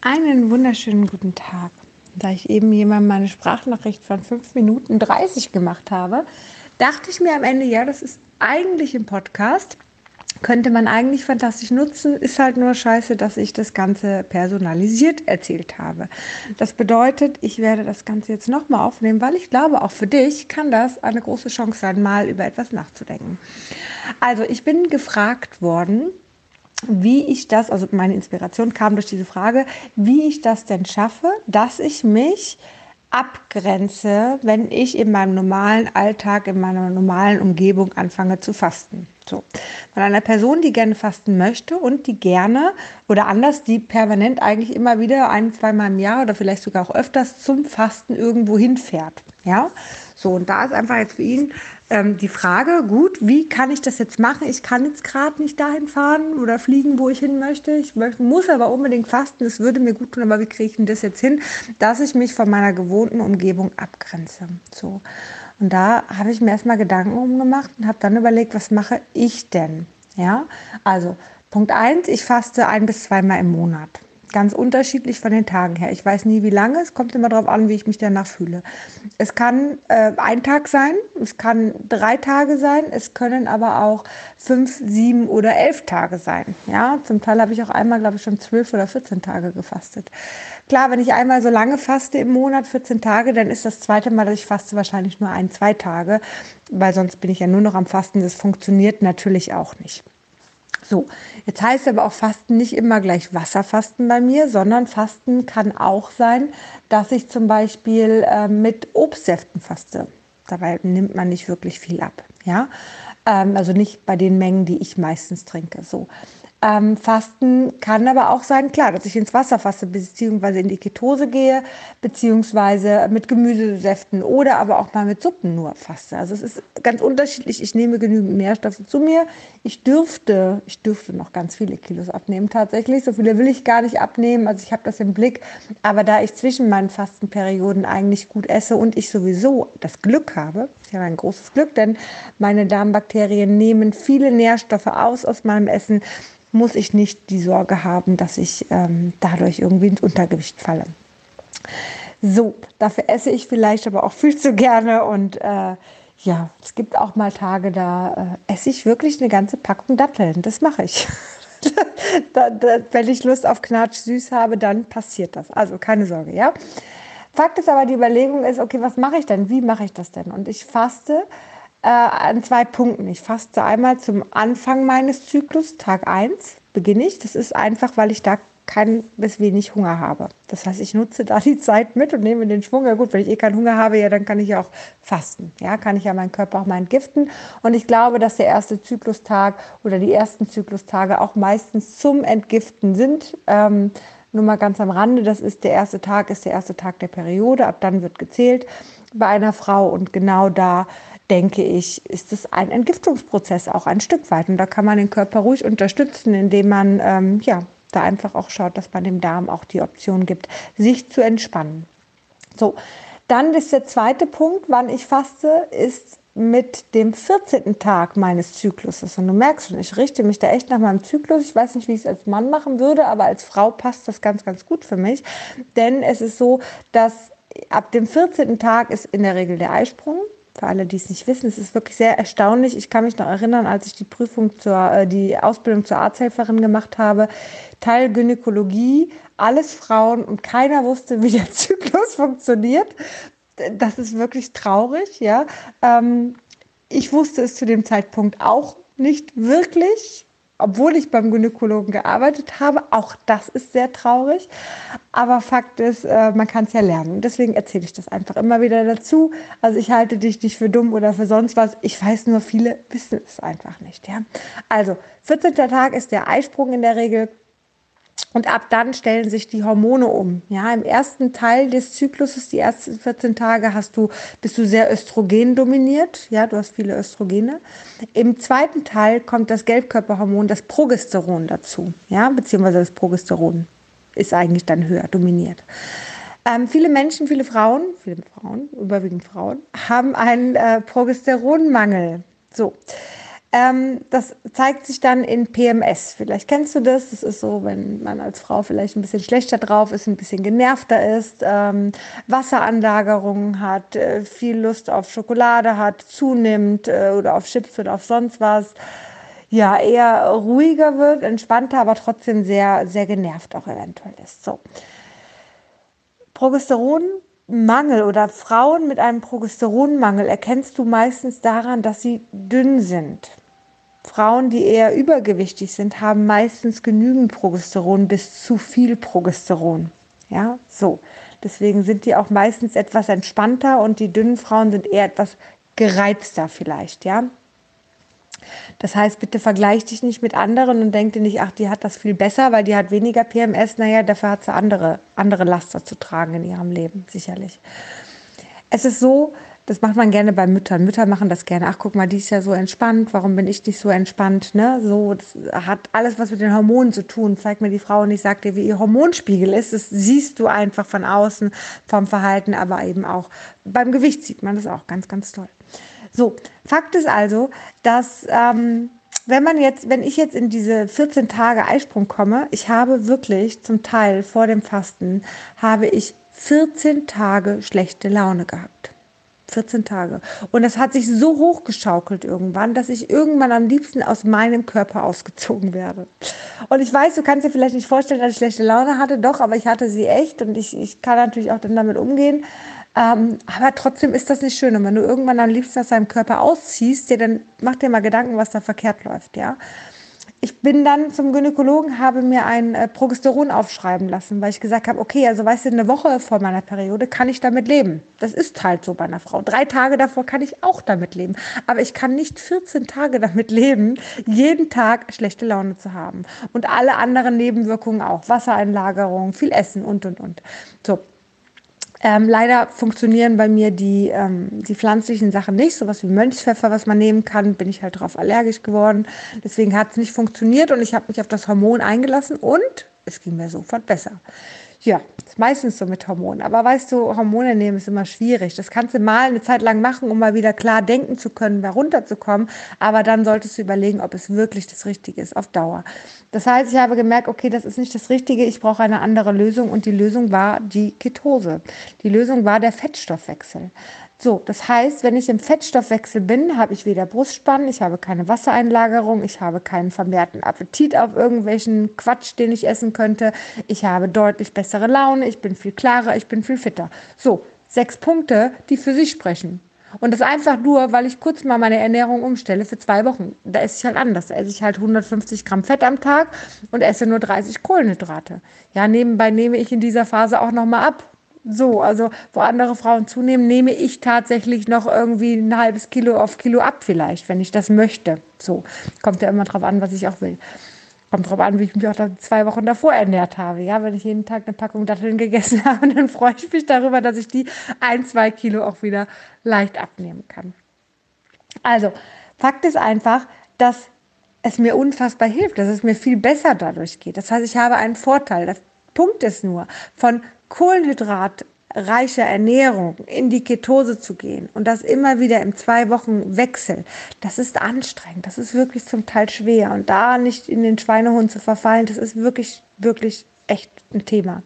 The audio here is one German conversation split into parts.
Einen wunderschönen guten Tag. Da ich eben jemand meine Sprachnachricht von 5 Minuten 30 gemacht habe, dachte ich mir am Ende, ja, das ist eigentlich ein Podcast. Könnte man eigentlich fantastisch nutzen, ist halt nur scheiße, dass ich das Ganze personalisiert erzählt habe. Das bedeutet, ich werde das Ganze jetzt nochmal aufnehmen, weil ich glaube, auch für dich kann das eine große Chance sein, mal über etwas nachzudenken. Also, ich bin gefragt worden, wie ich das, also meine Inspiration kam durch diese Frage, wie ich das denn schaffe, dass ich mich abgrenze, wenn ich in meinem normalen Alltag, in meiner normalen Umgebung anfange zu fasten. So. Von einer Person, die gerne fasten möchte und die gerne oder anders, die permanent eigentlich immer wieder ein, zweimal im Jahr oder vielleicht sogar auch öfters zum Fasten irgendwo hinfährt. Ja, so und da ist einfach jetzt für ihn ähm, die Frage, gut, wie kann ich das jetzt machen? Ich kann jetzt gerade nicht dahin fahren oder fliegen, wo ich hin möchte. Ich möchte, muss aber unbedingt fasten. Das würde mir gut tun, aber wie kriege ich denn das jetzt hin, dass ich mich von meiner gewohnten Umgebung abgrenze? So. Und da habe ich mir erstmal Gedanken umgemacht und habe dann überlegt, was mache ich denn? Ja, also Punkt eins, ich faste ein bis zweimal im Monat ganz unterschiedlich von den Tagen her. Ich weiß nie, wie lange. Es kommt immer darauf an, wie ich mich danach fühle. Es kann äh, ein Tag sein, es kann drei Tage sein, es können aber auch fünf, sieben oder elf Tage sein. Ja, zum Teil habe ich auch einmal, glaube ich, schon zwölf oder 14 Tage gefastet. Klar, wenn ich einmal so lange faste im Monat, 14 Tage, dann ist das zweite Mal, dass ich faste, wahrscheinlich nur ein, zwei Tage, weil sonst bin ich ja nur noch am Fasten. Das funktioniert natürlich auch nicht. So, jetzt heißt aber auch Fasten nicht immer gleich Wasserfasten bei mir, sondern Fasten kann auch sein, dass ich zum Beispiel äh, mit Obstsäften faste. Dabei nimmt man nicht wirklich viel ab, ja. Ähm, also nicht bei den Mengen, die ich meistens trinke. So, ähm, Fasten kann aber auch sein, klar, dass ich ins Wasser faste, beziehungsweise in die Ketose gehe, beziehungsweise mit Gemüsesäften oder aber auch mal mit Suppen nur faste. Also es ist ganz unterschiedlich. Ich nehme genügend Nährstoffe zu mir. Ich dürfte, ich dürfte noch ganz viele Kilos abnehmen tatsächlich. So viele will ich gar nicht abnehmen. Also ich habe das im Blick. Aber da ich zwischen meinen Fastenperioden eigentlich gut esse und ich sowieso das Glück habe, ich habe ein großes Glück, denn meine Darmbakterien nehmen viele Nährstoffe aus aus meinem Essen muss ich nicht die Sorge haben, dass ich ähm, dadurch irgendwie ins Untergewicht falle. So, dafür esse ich vielleicht aber auch viel zu gerne und äh, ja, es gibt auch mal Tage, da äh, esse ich wirklich eine ganze Packung Datteln. Das mache ich. da, da, wenn ich Lust auf Knatsch süß habe, dann passiert das. Also keine Sorge, ja. Fakt ist aber, die Überlegung ist, okay, was mache ich denn? Wie mache ich das denn? Und ich faste äh, an zwei Punkten. Ich faste einmal zum Anfang meines Zyklus, Tag 1 beginne ich. Das ist einfach, weil ich da kein bis wenig Hunger habe. Das heißt, ich nutze da die Zeit mit und nehme den Schwung. Ja gut, wenn ich eh keinen Hunger habe, ja, dann kann ich ja auch fasten. Ja, kann ich ja meinen Körper auch mal entgiften. Und ich glaube, dass der erste Zyklustag oder die ersten Zyklustage auch meistens zum Entgiften sind. Ähm, nur mal ganz am Rande, das ist der erste Tag, ist der erste Tag der Periode. Ab dann wird gezählt bei einer Frau und genau da denke ich, ist es ein Entgiftungsprozess auch ein Stück weit. Und da kann man den Körper ruhig unterstützen, indem man ähm, ja, da einfach auch schaut, dass man dem Darm auch die Option gibt, sich zu entspannen. So, dann ist der zweite Punkt, wann ich faste, ist mit dem 14. Tag meines Zykluses. Und du merkst schon, ich richte mich da echt nach meinem Zyklus. Ich weiß nicht, wie ich es als Mann machen würde, aber als Frau passt das ganz, ganz gut für mich. Denn es ist so, dass ab dem 14. Tag ist in der Regel der Eisprung. Für alle, die es nicht wissen, es ist wirklich sehr erstaunlich. Ich kann mich noch erinnern, als ich die Prüfung zur, äh, die Ausbildung zur Arzthelferin gemacht habe, Teil Gynäkologie, alles Frauen und keiner wusste, wie der Zyklus funktioniert. Das ist wirklich traurig, ja. Ähm, ich wusste es zu dem Zeitpunkt auch nicht wirklich obwohl ich beim Gynäkologen gearbeitet habe. Auch das ist sehr traurig. Aber Fakt ist, äh, man kann es ja lernen. Deswegen erzähle ich das einfach immer wieder dazu. Also ich halte dich nicht für dumm oder für sonst was. Ich weiß nur, viele wissen es einfach nicht. Ja? Also 14. Tag ist der Eisprung in der Regel. Und ab dann stellen sich die Hormone um. Ja, im ersten Teil des Zykluses, die ersten 14 Tage, hast du, bist du sehr östrogen dominiert. Ja, du hast viele Östrogene. Im zweiten Teil kommt das Gelbkörperhormon, das Progesteron dazu. Ja, beziehungsweise das Progesteron ist eigentlich dann höher dominiert. Ähm, viele Menschen, viele Frauen, viele Frauen, überwiegend Frauen, haben einen äh, Progesteronmangel. So. Ähm, das zeigt sich dann in PMS. Vielleicht kennst du das. Das ist so, wenn man als Frau vielleicht ein bisschen schlechter drauf ist, ein bisschen genervter ist, ähm, Wasseranlagerungen hat, äh, viel Lust auf Schokolade hat, zunimmt äh, oder auf Chips oder auf sonst was. Ja, eher ruhiger wird, entspannter, aber trotzdem sehr, sehr genervt auch eventuell ist. So. Progesteronmangel oder Frauen mit einem Progesteronmangel erkennst du meistens daran, dass sie dünn sind. Frauen, die eher übergewichtig sind, haben meistens genügend Progesteron bis zu viel Progesteron. Ja, so. Deswegen sind die auch meistens etwas entspannter und die dünnen Frauen sind eher etwas gereizter vielleicht, ja. Das heißt, bitte vergleich dich nicht mit anderen und denk dir nicht, ach, die hat das viel besser, weil die hat weniger PMS. Naja, dafür hat sie andere, andere Laster zu tragen in ihrem Leben, sicherlich. Es ist so, das macht man gerne bei Müttern. Mütter machen das gerne. Ach, guck mal, die ist ja so entspannt. Warum bin ich nicht so entspannt? Ne? So, das hat alles was mit den Hormonen zu tun. Zeig mir die Frau und ich sag dir, wie ihr Hormonspiegel ist. Das siehst du einfach von außen, vom Verhalten, aber eben auch beim Gewicht sieht man das auch ganz, ganz toll. So, Fakt ist also, dass ähm, wenn man jetzt, wenn ich jetzt in diese 14 Tage Eisprung komme, ich habe wirklich zum Teil vor dem Fasten, habe ich 14 Tage schlechte Laune gehabt. 14 Tage. Und das hat sich so hochgeschaukelt irgendwann, dass ich irgendwann am liebsten aus meinem Körper ausgezogen werde. Und ich weiß, du kannst dir vielleicht nicht vorstellen, dass ich schlechte Laune hatte, doch, aber ich hatte sie echt und ich, ich kann natürlich auch dann damit umgehen. Ähm, aber trotzdem ist das nicht schön. Und wenn du irgendwann am liebsten aus deinem Körper ausziehst, dir dann mach dir mal Gedanken, was da verkehrt läuft, ja ich bin dann zum Gynäkologen, habe mir ein äh, Progesteron aufschreiben lassen, weil ich gesagt habe, okay, also weißt du, eine Woche vor meiner Periode kann ich damit leben. Das ist halt so bei einer Frau. Drei Tage davor kann ich auch damit leben. Aber ich kann nicht 14 Tage damit leben, jeden Tag schlechte Laune zu haben. Und alle anderen Nebenwirkungen auch. Wassereinlagerung, viel Essen und, und, und. So, ähm, leider funktionieren bei mir die, ähm, die pflanzlichen Sachen nicht, sowas wie Mönchspfeffer, was man nehmen kann, bin ich halt darauf allergisch geworden. Deswegen hat es nicht funktioniert und ich habe mich auf das Hormon eingelassen und es ging mir sofort besser. Ja, ist meistens so mit Hormonen. Aber weißt du, Hormone nehmen ist immer schwierig. Das kannst du mal eine Zeit lang machen, um mal wieder klar denken zu können, da runterzukommen. Aber dann solltest du überlegen, ob es wirklich das Richtige ist auf Dauer. Das heißt, ich habe gemerkt, okay, das ist nicht das Richtige. Ich brauche eine andere Lösung. Und die Lösung war die Ketose. Die Lösung war der Fettstoffwechsel. So, das heißt, wenn ich im Fettstoffwechsel bin, habe ich weder Brustspannen, ich habe keine Wassereinlagerung, ich habe keinen vermehrten Appetit auf irgendwelchen Quatsch, den ich essen könnte. Ich habe deutlich bessere Laune, ich bin viel klarer, ich bin viel fitter. So, sechs Punkte, die für sich sprechen. Und das einfach nur, weil ich kurz mal meine Ernährung umstelle für zwei Wochen. Da esse ich halt anders. Da esse ich halt 150 Gramm Fett am Tag und esse nur 30 Kohlenhydrate. Ja, nebenbei nehme ich in dieser Phase auch nochmal ab so, also wo andere Frauen zunehmen, nehme ich tatsächlich noch irgendwie ein halbes Kilo auf Kilo ab vielleicht, wenn ich das möchte. So, kommt ja immer drauf an, was ich auch will. Kommt drauf an, wie ich mich auch zwei Wochen davor ernährt habe. Ja, wenn ich jeden Tag eine Packung Datteln gegessen habe, dann freue ich mich darüber, dass ich die ein, zwei Kilo auch wieder leicht abnehmen kann. Also, Fakt ist einfach, dass es mir unfassbar hilft, dass es mir viel besser dadurch geht. Das heißt, ich habe einen Vorteil. Der Punkt ist nur, von kohlenhydratreicher Ernährung in die Ketose zu gehen und das immer wieder im zwei Wochen Wechsel, das ist anstrengend, das ist wirklich zum Teil schwer und da nicht in den Schweinehund zu verfallen, das ist wirklich, wirklich echt ein Thema.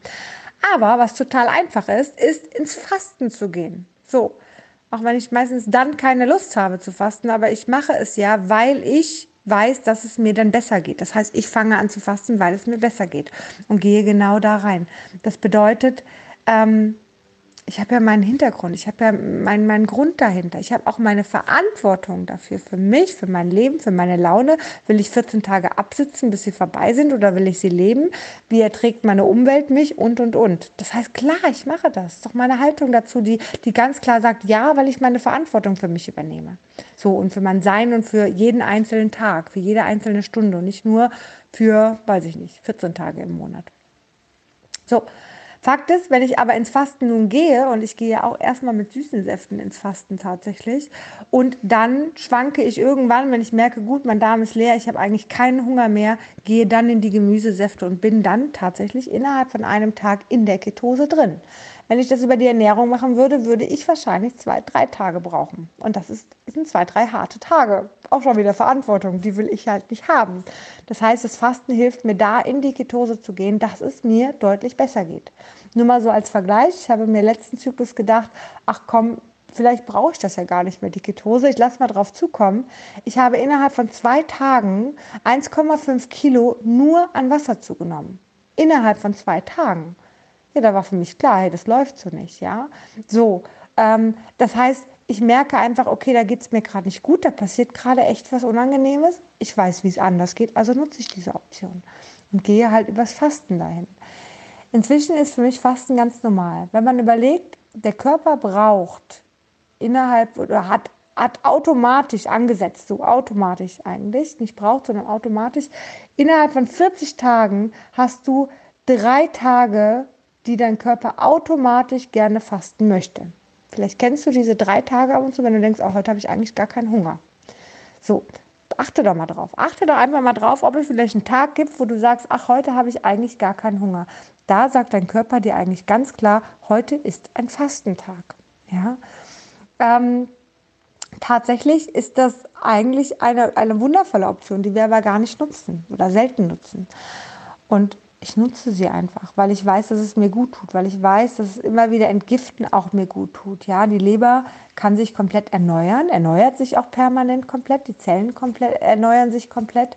Aber was total einfach ist, ist ins Fasten zu gehen. So, auch wenn ich meistens dann keine Lust habe zu fasten, aber ich mache es ja, weil ich weiß, dass es mir dann besser geht. Das heißt, ich fange an zu fasten, weil es mir besser geht und gehe genau da rein. Das bedeutet, ähm, ich habe ja meinen Hintergrund, ich habe ja meinen, meinen Grund dahinter. Ich habe auch meine Verantwortung dafür, für mich, für mein Leben, für meine Laune. Will ich 14 Tage absitzen, bis sie vorbei sind oder will ich sie leben? Wie erträgt meine Umwelt mich? Und, und, und. Das heißt, klar, ich mache das. Das ist doch meine Haltung dazu, die, die ganz klar sagt, ja, weil ich meine Verantwortung für mich übernehme. So, und für mein Sein und für jeden einzelnen Tag, für jede einzelne Stunde und nicht nur für, weiß ich nicht, 14 Tage im Monat. So, Fakt ist, wenn ich aber ins Fasten nun gehe, und ich gehe auch erstmal mit süßen Säften ins Fasten tatsächlich, und dann schwanke ich irgendwann, wenn ich merke, gut, mein Darm ist leer, ich habe eigentlich keinen Hunger mehr, gehe dann in die Gemüsesäfte und bin dann tatsächlich innerhalb von einem Tag in der Ketose drin. Wenn ich das über die Ernährung machen würde, würde ich wahrscheinlich zwei, drei Tage brauchen. Und das ist, sind zwei, drei harte Tage. Auch schon wieder Verantwortung, die will ich halt nicht haben. Das heißt, das Fasten hilft mir da in die Ketose zu gehen, dass es mir deutlich besser geht. Nur mal so als Vergleich, ich habe mir letzten Zyklus gedacht, ach komm, vielleicht brauche ich das ja gar nicht mehr, die Ketose. Ich lasse mal drauf zukommen. Ich habe innerhalb von zwei Tagen 1,5 Kilo nur an Wasser zugenommen. Innerhalb von zwei Tagen. Ja, da war für mich klar, hey, das läuft so nicht, ja. So, ähm, das heißt, ich merke einfach, okay, da geht es mir gerade nicht gut, da passiert gerade echt was Unangenehmes. Ich weiß, wie es anders geht, also nutze ich diese Option und gehe halt übers Fasten dahin. Inzwischen ist für mich Fasten ganz normal. Wenn man überlegt, der Körper braucht innerhalb oder hat, hat automatisch angesetzt, so automatisch eigentlich, nicht braucht, sondern automatisch, innerhalb von 40 Tagen hast du drei Tage, die dein Körper automatisch gerne fasten möchte. Vielleicht kennst du diese drei Tage ab und zu, wenn du denkst, oh, heute habe ich eigentlich gar keinen Hunger. So, achte doch mal drauf. Achte doch einfach mal drauf, ob es vielleicht einen Tag gibt, wo du sagst, ach, heute habe ich eigentlich gar keinen Hunger. Da sagt dein Körper dir eigentlich ganz klar, heute ist ein Fastentag. Ja? Ähm, tatsächlich ist das eigentlich eine, eine wundervolle Option, die wir aber gar nicht nutzen oder selten nutzen. Und ich nutze sie einfach, weil ich weiß, dass es mir gut tut, weil ich weiß, dass es immer wieder Entgiften auch mir gut tut. Ja, die Leber kann sich komplett erneuern, erneuert sich auch permanent komplett, die Zellen komplett, erneuern sich komplett.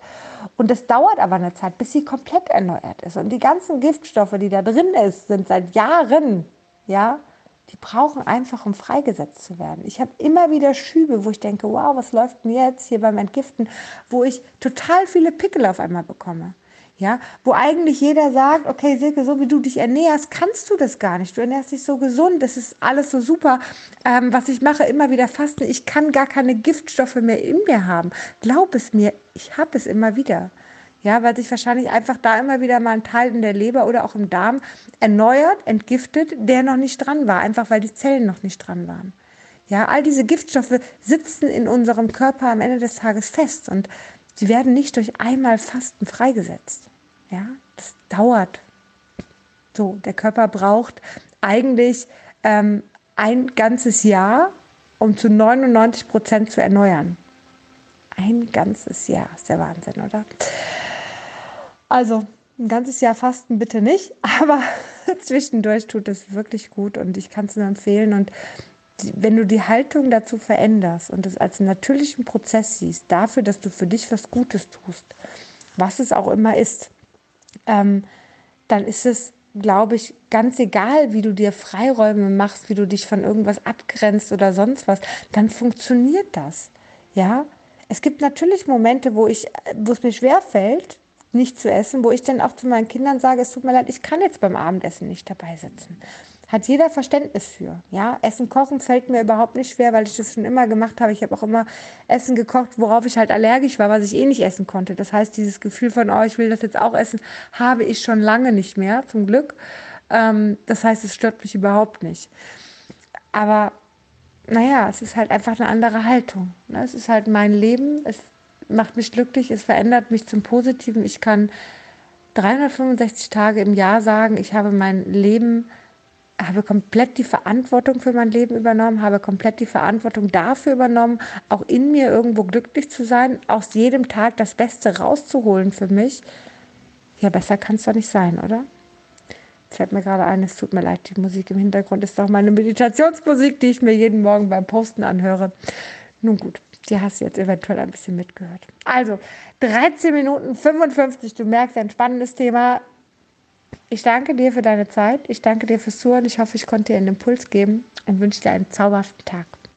Und es dauert aber eine Zeit, bis sie komplett erneuert ist. Und die ganzen Giftstoffe, die da drin ist, sind seit Jahren, ja, die brauchen einfach, um freigesetzt zu werden. Ich habe immer wieder Schübe, wo ich denke, wow, was läuft denn jetzt hier beim Entgiften, wo ich total viele Pickel auf einmal bekomme. Ja, wo eigentlich jeder sagt, okay, Silke, so wie du dich ernährst, kannst du das gar nicht. Du ernährst dich so gesund, das ist alles so super. Ähm, was ich mache, immer wieder fasten. Ich kann gar keine Giftstoffe mehr in mir haben. Glaub es mir, ich habe es immer wieder. Ja, weil sich wahrscheinlich einfach da immer wieder mal ein Teil in der Leber oder auch im Darm erneuert, entgiftet, der noch nicht dran war, einfach weil die Zellen noch nicht dran waren. Ja, all diese Giftstoffe sitzen in unserem Körper am Ende des Tages fest und sie werden nicht durch einmal Fasten freigesetzt. Ja, das dauert. So, der Körper braucht eigentlich ähm, ein ganzes Jahr, um zu 99 Prozent zu erneuern. Ein ganzes Jahr, ist der Wahnsinn, oder? Also ein ganzes Jahr Fasten bitte nicht, aber zwischendurch tut es wirklich gut und ich kann es nur empfehlen. Und wenn du die Haltung dazu veränderst und es als natürlichen Prozess siehst, dafür, dass du für dich was Gutes tust, was es auch immer ist, ähm, dann ist es, glaube ich, ganz egal, wie du dir Freiräume machst, wie du dich von irgendwas abgrenzt oder sonst was, dann funktioniert das. Ja, es gibt natürlich Momente, wo ich, wo es mir schwer fällt, nicht zu essen, wo ich dann auch zu meinen Kindern sage, es tut mir leid, ich kann jetzt beim Abendessen nicht dabei sitzen. Hat jeder Verständnis für. Ja, Essen kochen fällt mir überhaupt nicht schwer, weil ich das schon immer gemacht habe. Ich habe auch immer Essen gekocht, worauf ich halt allergisch war, was ich eh nicht essen konnte. Das heißt, dieses Gefühl von, oh, ich will das jetzt auch essen, habe ich schon lange nicht mehr, zum Glück. Ähm, das heißt, es stört mich überhaupt nicht. Aber naja, es ist halt einfach eine andere Haltung. Ne? Es ist halt mein Leben. Es macht mich glücklich, es verändert mich zum Positiven. Ich kann 365 Tage im Jahr sagen, ich habe mein Leben, habe komplett die Verantwortung für mein Leben übernommen, habe komplett die Verantwortung dafür übernommen, auch in mir irgendwo glücklich zu sein, aus jedem Tag das Beste rauszuholen für mich. Ja, besser kann es doch nicht sein, oder? Jetzt fällt mir gerade ein, es tut mir leid, die Musik im Hintergrund ist doch meine Meditationsmusik, die ich mir jeden Morgen beim Posten anhöre. Nun gut, die hast du jetzt eventuell ein bisschen mitgehört. Also 13 Minuten 55, du merkst, ein spannendes Thema. Ich danke dir für deine Zeit. Ich danke dir fürs Zuhören. Ich hoffe, ich konnte dir einen Impuls geben und wünsche dir einen zauberhaften Tag.